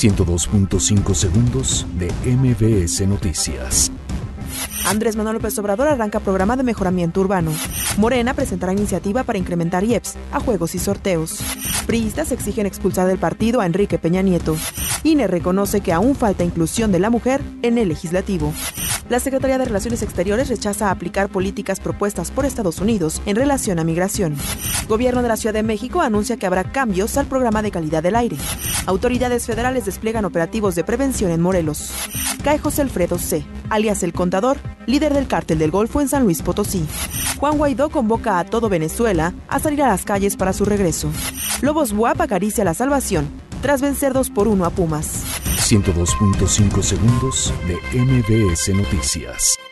102.5 segundos de MBS Noticias. Andrés Manuel López Obrador arranca programa de mejoramiento urbano. Morena presentará iniciativa para incrementar IEPS a juegos y sorteos. Priistas exigen expulsar del partido a Enrique Peña Nieto. INE reconoce que aún falta inclusión de la mujer en el legislativo. La Secretaría de Relaciones Exteriores rechaza aplicar políticas propuestas por Estados Unidos en relación a migración. Gobierno de la Ciudad de México anuncia que habrá cambios al programa de calidad del aire. Autoridades federales despliegan operativos de prevención en Morelos. Cae José Alfredo C., alias El Contador, líder del cártel del Golfo en San Luis Potosí. Juan Guaidó convoca a todo Venezuela a salir a las calles para su regreso. Lobos Buap acaricia la salvación tras vencer 2 por 1 a Pumas. 102.5 segundos de MBS Noticias.